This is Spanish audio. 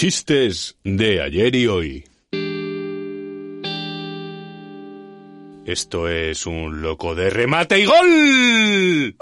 Chistes de ayer y hoy. Esto es un loco de remate y gol.